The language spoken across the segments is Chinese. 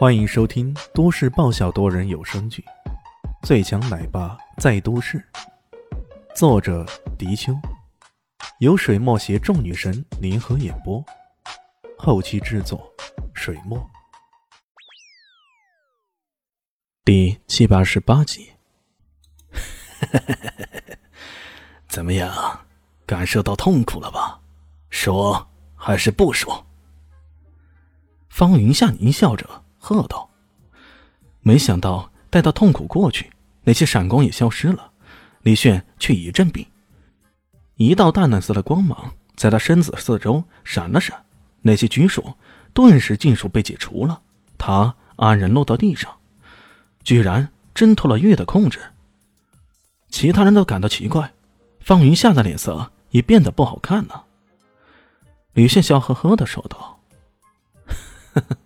欢迎收听都市爆笑多人有声剧《最强奶爸在都市》，作者：迪秋，由水墨携众女神联合演播，后期制作：水墨。第七百二十八集。怎么样？感受到痛苦了吧？说还是不说？方云夏狞笑着喝道：“没想到待到痛苦过去，那些闪光也消失了，李炫却一阵冰。一道淡蓝色的光芒在他身子四周闪了闪，那些拘束顿时尽数被解除了。他安然落到地上，居然挣脱了月的控制。其他人都感到奇怪，方云夏的脸色也变得不好看了。李炫笑呵呵的说道。”呵呵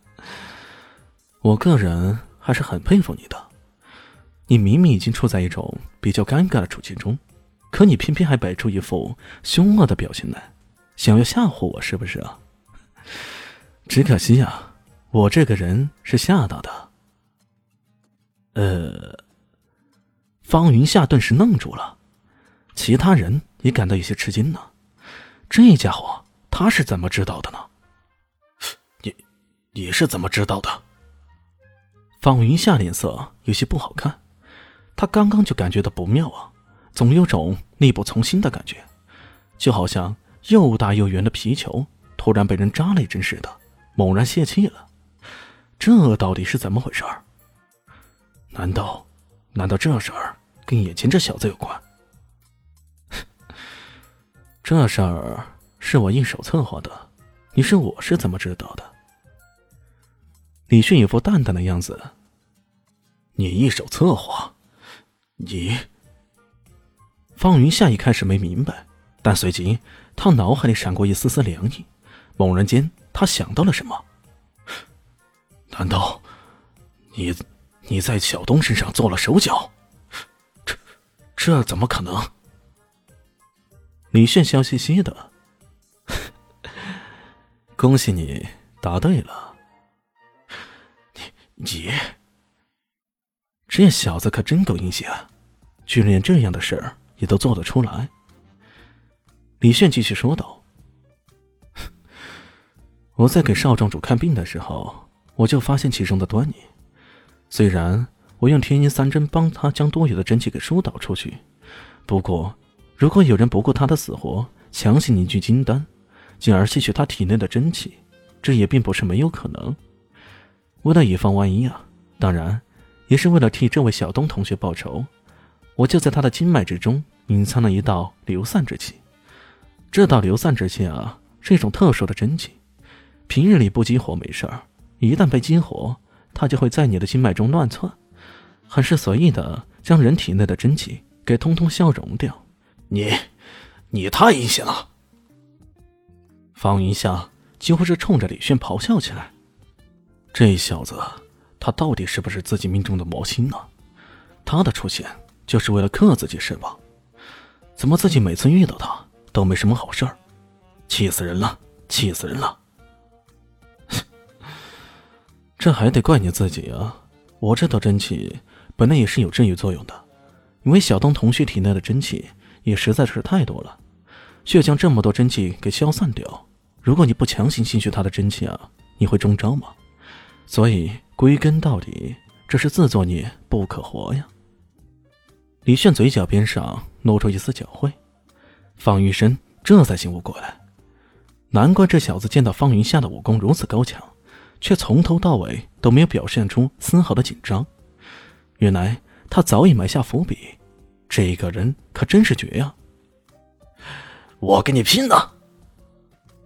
我个人还是很佩服你的。你明明已经处在一种比较尴尬的处境中，可你偏偏还摆出一副凶恶的表情来，想要吓唬我，是不是啊？只可惜呀，我这个人是吓到的。呃，方云夏顿时愣住了，其他人也感到有些吃惊呢。这家伙他是怎么知道的呢？你你是怎么知道的？方云夏脸色有些不好看，他刚刚就感觉到不妙啊，总有种力不从心的感觉，就好像又大又圆的皮球突然被人扎了一针似的，猛然泄气了。这到底是怎么回事？难道，难道这事儿跟眼前这小子有关？这事儿是我一手策划的，你说我是怎么知道的？李迅一副淡淡的样子。你一手策划，你。方云夏一开始没明白，但随即他脑海里闪过一丝丝凉意。猛然间，他想到了什么？难道你你在小东身上做了手脚？这这怎么可能？李炫笑嘻嘻的。恭喜你答对了。你这小子可真够阴险，居然连这样的事儿也都做得出来。李炫继续说道：“我在给少庄主看病的时候，我就发现其中的端倪。虽然我用天音三针帮他将多余的真气给疏导出去，不过如果有人不顾他的死活，强行凝聚金丹，进而吸取他体内的真气，这也并不是没有可能。”为了以防万一啊，当然，也是为了替这位小东同学报仇，我就在他的经脉之中隐藏了一道流散之气。这道流散之气啊，是一种特殊的真气，平日里不激活没事儿，一旦被激活，它就会在你的经脉中乱窜，很是随意的将人体内的真气给通通消融掉。你，你太阴险了！方云夏几乎是冲着李炫咆哮起来。这小子，他到底是不是自己命中的魔星呢？他的出现就是为了克自己是吧？怎么自己每次遇到他都没什么好事儿？气死人了！气死人了！这还得怪你自己啊！我这道真气本来也是有治愈作用的，因为小东同学体内的真气也实在是太多了，需要将这么多真气给消散掉。如果你不强行吸取他的真气啊，你会中招吗？所以归根到底，这是自作孽不可活呀。李炫嘴角边上露出一丝狡慧，方云深这才醒悟过来，难怪这小子见到方云夏的武功如此高强，却从头到尾都没有表现出丝毫的紧张。原来他早已埋下伏笔，这个人可真是绝呀！我跟你拼了！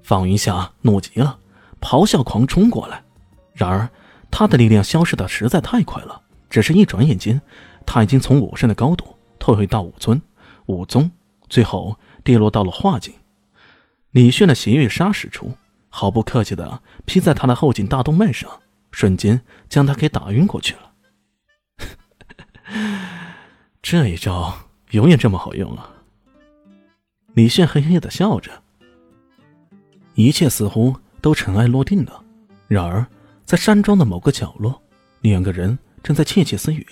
方云夏怒极了，咆哮狂冲过来。然而，他的力量消失的实在太快了，只是一转眼间，他已经从武圣的高度退回到武尊、武宗，最后跌落到了化境。李炫的邪月杀使出，毫不客气的劈在他的后颈大动脉上，瞬间将他给打晕过去了。这一招永远这么好用啊！李炫嘿嘿的笑着，一切似乎都尘埃落定了。然而。在山庄的某个角落，两个人正在窃窃私语。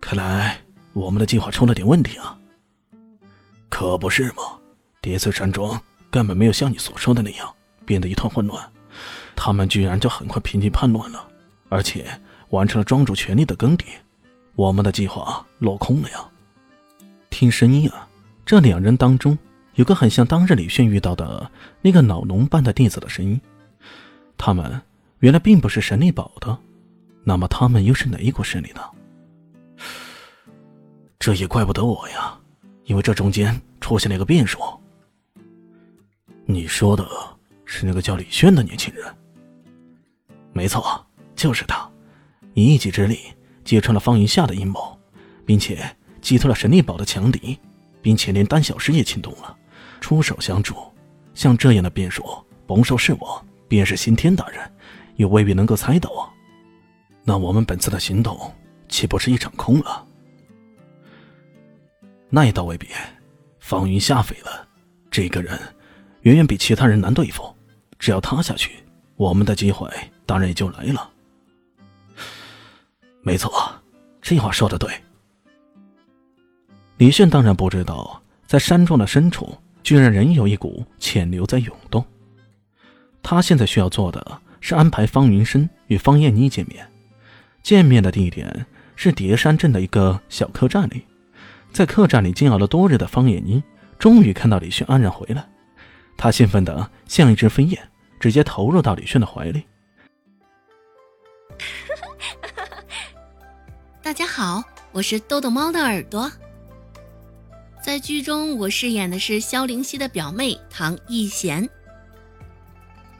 看来我们的计划出了点问题啊！可不是嘛，叠翠山庄根本没有像你所说的那样变得一团混乱，他们居然就很快平定叛乱了，而且完成了庄主权力的更迭，我们的计划落空了呀！听声音啊，这两人当中有个很像当日李炫遇到的那个老农般的弟子的声音，他们原来并不是神力堡的，那么他们又是哪一股势力呢？这也怪不得我呀。因为这中间出现了一个变数。你说的是那个叫李轩的年轻人？没错，就是他，以一己之力揭穿了方云夏的阴谋，并且击退了神力堡的强敌，并且连丹小师也请动了，出手相助。像这样的变数，甭说是我，便是刑天大人，也未必能够猜到啊。那我们本次的行动岂不是一场空了？那也倒未必，方云下匪了，这个人远远比其他人难对付，只要他下去，我们的机会当然也就来了。没错，这话说的对。李炫当然不知道，在山庄的深处，居然仍有一股潜流在涌动。他现在需要做的是安排方云生与方艳妮见面，见面的地点是叠山镇的一个小客栈里。在客栈里煎熬了多日的方艳妮，终于看到李迅安然回来，她兴奋的像一只飞燕，直接投入到李迅的怀里。大家好，我是豆豆猫的耳朵。在剧中，我饰演的是萧灵溪的表妹唐艺贤。